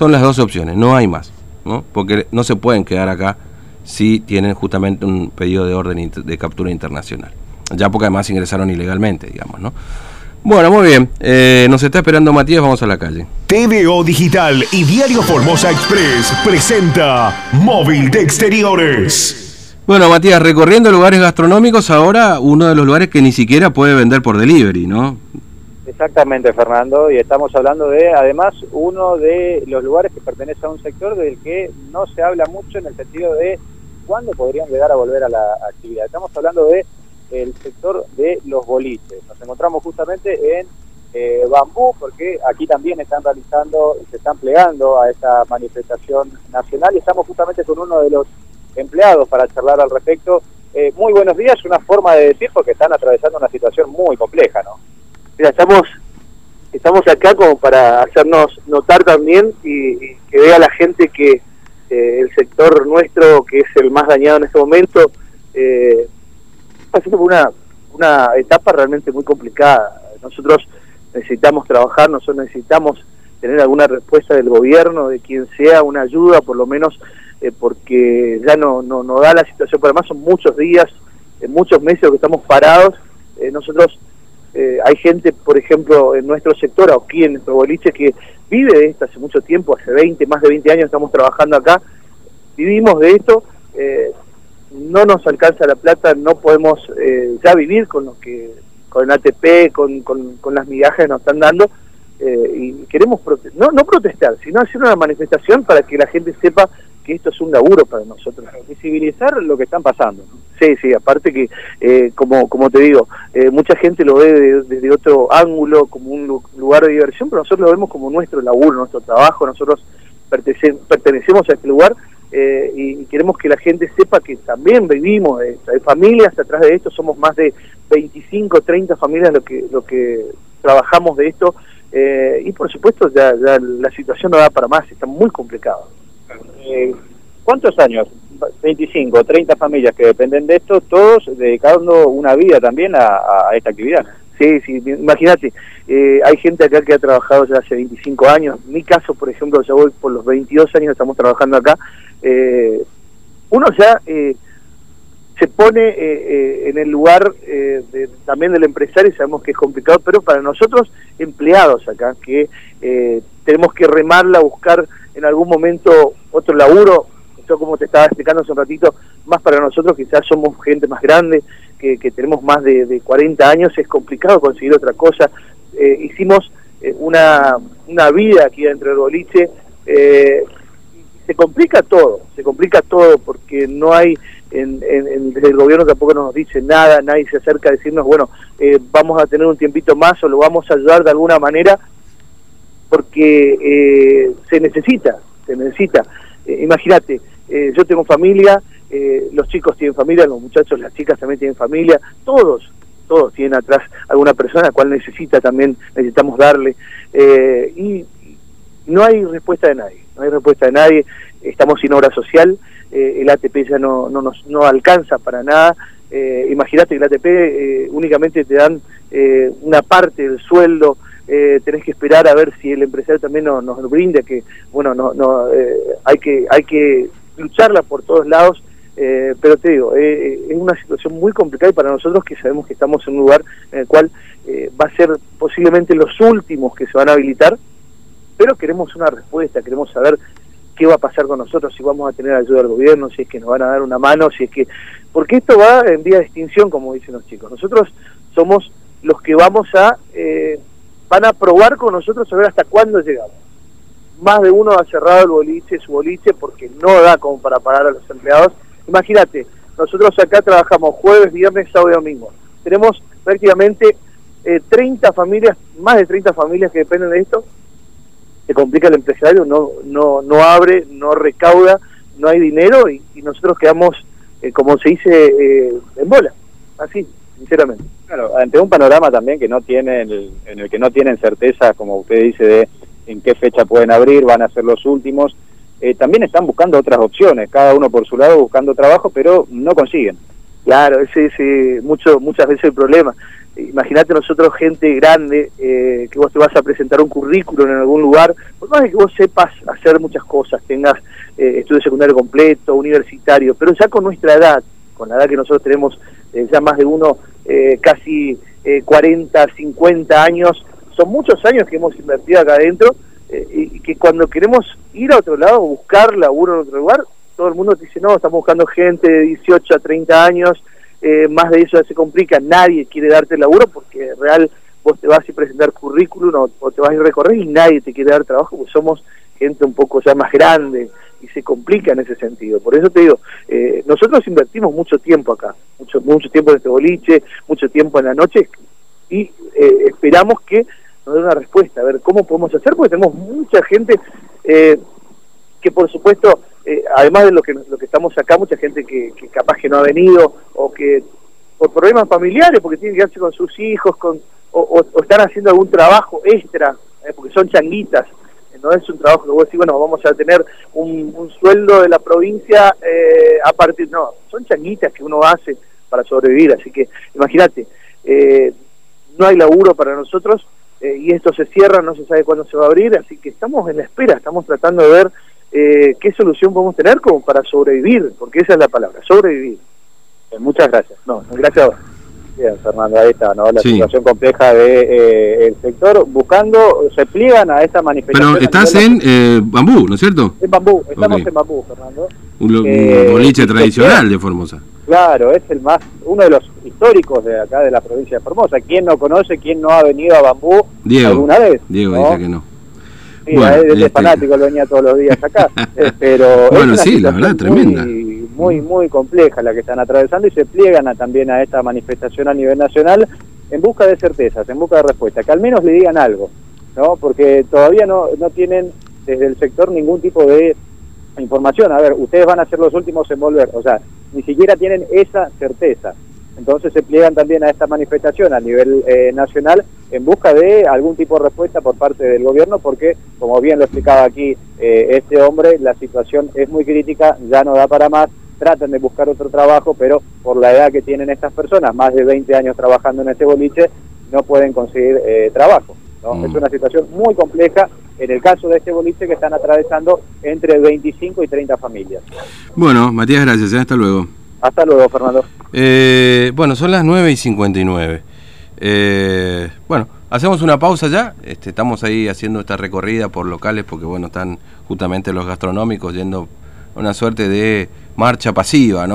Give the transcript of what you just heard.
Son las dos opciones, no hay más, ¿no? Porque no se pueden quedar acá si tienen justamente un pedido de orden de captura internacional. Ya porque además ingresaron ilegalmente, digamos, ¿no? Bueno, muy bien. Eh, nos está esperando Matías, vamos a la calle. TVO Digital y Diario Formosa Express presenta Móvil de Exteriores. Bueno, Matías, recorriendo lugares gastronómicos, ahora uno de los lugares que ni siquiera puede vender por delivery, ¿no? Exactamente, Fernando, y estamos hablando de, además, uno de los lugares que pertenece a un sector del que no se habla mucho en el sentido de cuándo podrían llegar a volver a la actividad. Estamos hablando de el sector de los boliches. Nos encontramos justamente en eh, Bambú, porque aquí también están realizando, se están plegando a esta manifestación nacional y estamos justamente con uno de los empleados para charlar al respecto. Eh, muy buenos días, una forma de decir porque están atravesando una situación muy compleja, ¿no? Mira, estamos, estamos acá como para hacernos notar también y, que vea la gente que eh, el sector nuestro, que es el más dañado en este momento, eh, pasando por una, una etapa realmente muy complicada. Nosotros necesitamos trabajar, nosotros necesitamos tener alguna respuesta del gobierno, de quien sea, una ayuda por lo menos, eh, porque ya no, no, no, da la situación, pero además son muchos días, eh, muchos meses que estamos parados. Eh, nosotros, hay gente, por ejemplo, en nuestro sector, aquí en nuestro boliche, que vive de esto hace mucho tiempo, hace 20, más de 20 años estamos trabajando acá, vivimos de esto, no nos alcanza la plata, no podemos eh, ya vivir con lo que con el ATP, con, con, las migajas que nos están dando eh, y queremos no, no protestar, sino hacer una manifestación para que la gente sepa esto es un laburo para nosotros. Visibilizar lo que están pasando. Sí, sí, aparte que, eh, como, como te digo, mucha gente lo ve desde otro ángulo, como un lugar de diversión, pero nosotros lo vemos como nuestro laburo, nuestro trabajo, nosotros pertenecemos a este lugar eh, y, queremos que la gente sepa que también vivimos de. Hay familias atrás de esto, somos más de 25, 30 familias lo que, lo que trabajamos de esto eh, y por supuesto ya, la situación no da para más, está muy complicado. Eh, ¿Cuántos años? 25, 30 familias que dependen de esto, todos dedicando una vida también a, esta actividad. Sí, sí, imagínate, eh, hay gente acá que ha trabajado ya hace 25 años, en mi caso, por ejemplo, ya voy por los 22 años, estamos trabajando acá, eh, uno ya eh, se pone en el lugar también del empresario, sabemos que es complicado, pero para nosotros, empleados acá, que tenemos que remarla, buscar en algún momento otro laburo, esto como te estaba explicando hace un ratito, más para nosotros, quizás somos gente más grande, que, tenemos más de, 40 años, es complicado conseguir otra cosa. Eh, hicimos eh, una, una vida aquí dentro del boliche, eh, se complica todo, se complica todo porque no hay, en, en, el gobierno tampoco nos dice nada, nadie se acerca a decirnos, bueno, vamos a tener un tiempito más o lo vamos a ayudar de alguna manera, porque se necesita, se necesita. Imagínate, yo tengo familia, eh, los chicos tienen familia, los muchachos, las chicas también tienen familia, todos, todos tienen atrás alguna persona a la cual necesita también, necesitamos darle, eh, y no hay respuesta de nadie, no hay respuesta de nadie, estamos sin obra social, eh, el ATP ya no, no nos no alcanza para nada, imagínate que el ATP únicamente te dan una parte del sueldo, tenés que esperar a ver si el empresario también nos, nos brinda que bueno no no hay que hay que lucharla por todos lados eh, pero te digo, eh, eh, es una situación muy complicada y para nosotros que sabemos que estamos en un lugar en el cual va a ser posiblemente los últimos que se van a habilitar, pero queremos una respuesta, queremos saber qué va a pasar con nosotros, si vamos a tener ayuda del gobierno, si es que nos van a dar una mano, si es que... Porque esto va en vía de extinción, como dicen los chicos. Nosotros somos los que vamos a... van a probar con nosotros a ver hasta cuándo llegamos. Más de uno ha cerrado el boliche, su boliche, porque no da como para pagar a los empleados Imagínate, nosotros acá trabajamos jueves, viernes, sábado y domingo. Tenemos prácticamente 30 eh, familias, más de 30 familias que dependen de esto. Se complica el empresario, no, no, no abre, no recauda, no hay dinero y, nosotros quedamos, eh, como se dice, eh, en bola. Así, sinceramente. Claro, ante un panorama también que no tienen, en el que no tienen certeza, como usted dice, de en qué fecha pueden abrir, van a ser los últimos eh, también están buscando otras opciones, cada uno por su lado buscando trabajo, pero no consiguen. Claro, ese es mucho, muchas veces el problema. Imagínate nosotros gente grande, eh, que vos te vas a presentar un currículo en algún lugar, por más que vos sepas hacer muchas cosas, tengas eh, estudio secundario completo, universitario, pero ya con nuestra edad, con la edad que nosotros tenemos eh, ya más de uno, eh, casi 40, 50 años, son muchos años que hemos invertido acá adentro y que cuando queremos ir a otro lado, buscar laburo en otro lugar, todo el mundo te dice, no, estamos buscando gente de 18 a 30 años, eh, más de eso ya se complica, nadie quiere darte laburo porque real vos te vas a presentar currículum o, te vas a recorrer y nadie te quiere dar trabajo porque somos gente un poco ya más grande y se complica en ese sentido. Por eso te digo, eh, nosotros invertimos mucho tiempo acá, mucho, mucho tiempo en este boliche, mucho tiempo en la noche y eh, esperamos que nos dé una respuesta, a ver cómo podemos hacer, porque tenemos mucha gente que por supuesto eh, además de lo que, lo que estamos acá, mucha gente que, capaz que no ha venido o que por problemas familiares, porque tienen que quedarse con sus hijos, con, o, están haciendo algún trabajo extra, eh, porque son changuitas. No es un trabajo que vos decís, bueno, vamos a tener un, sueldo de la provincia eh, a partir. No, son changuitas que uno hace para sobrevivir. Así que imagínate, no hay laburo para nosotros y esto se cierra, no se sabe cuándo se va a abrir. Así que estamos en la espera, estamos tratando de ver eh, qué solución podemos tener como para sobrevivir, porque esa es la palabra, sobrevivir. Eh, muchas gracias. No, gracias a vos. Bien, Fernando, ahí está, ¿no? La situación compleja del de, eh, sector, buscando, se pliegan a esta manifestación. Pero estás en eh, Bambú, ¿no es cierto? En Bambú, estamos en Bambú, Fernando. Un, boliche tradicional de Formosa. Claro, es el más, uno de los históricos de acá de la provincia de Formosa. ¿Quién no conoce, quién no ha venido a Bambú alguna vez? Diego dice que no. Sí, bueno, es, este... fanático, él venía todos los días acá. Eh, pero bueno, sí, la verdad, tremenda. Muy, muy compleja la que están atravesando y se pliegan a, también a esta manifestación a nivel nacional en busca de certezas, en busca de respuesta, que al menos le digan algo, ¿no? Porque todavía no, no tienen desde el sector ningún tipo de información. A ver, ustedes van a ser los últimos en volver, o sea, ni siquiera tienen esa certeza. Entonces se pliegan también a esta manifestación a nivel eh, nacional en busca de algún tipo de respuesta por parte del gobierno, porque, como bien lo explicaba aquí eh, este hombre, la situación es muy crítica, ya no da para más, tratan de buscar otro trabajo, pero por la edad que tienen estas personas, más de 20 años trabajando en este boliche, no pueden conseguir eh, trabajo. Mm. Es una situación muy compleja en el caso de este boliche que están atravesando entre 25 y 30 familias. Bueno, Matías, gracias. Hasta luego. Hasta luego, Fernando. Eh, bueno, son las 9 y 59. Eh, bueno, hacemos una pausa ya. Este, estamos ahí haciendo esta recorrida por locales porque, bueno, están justamente los gastronómicos yendo una suerte de marcha pasiva, ¿no?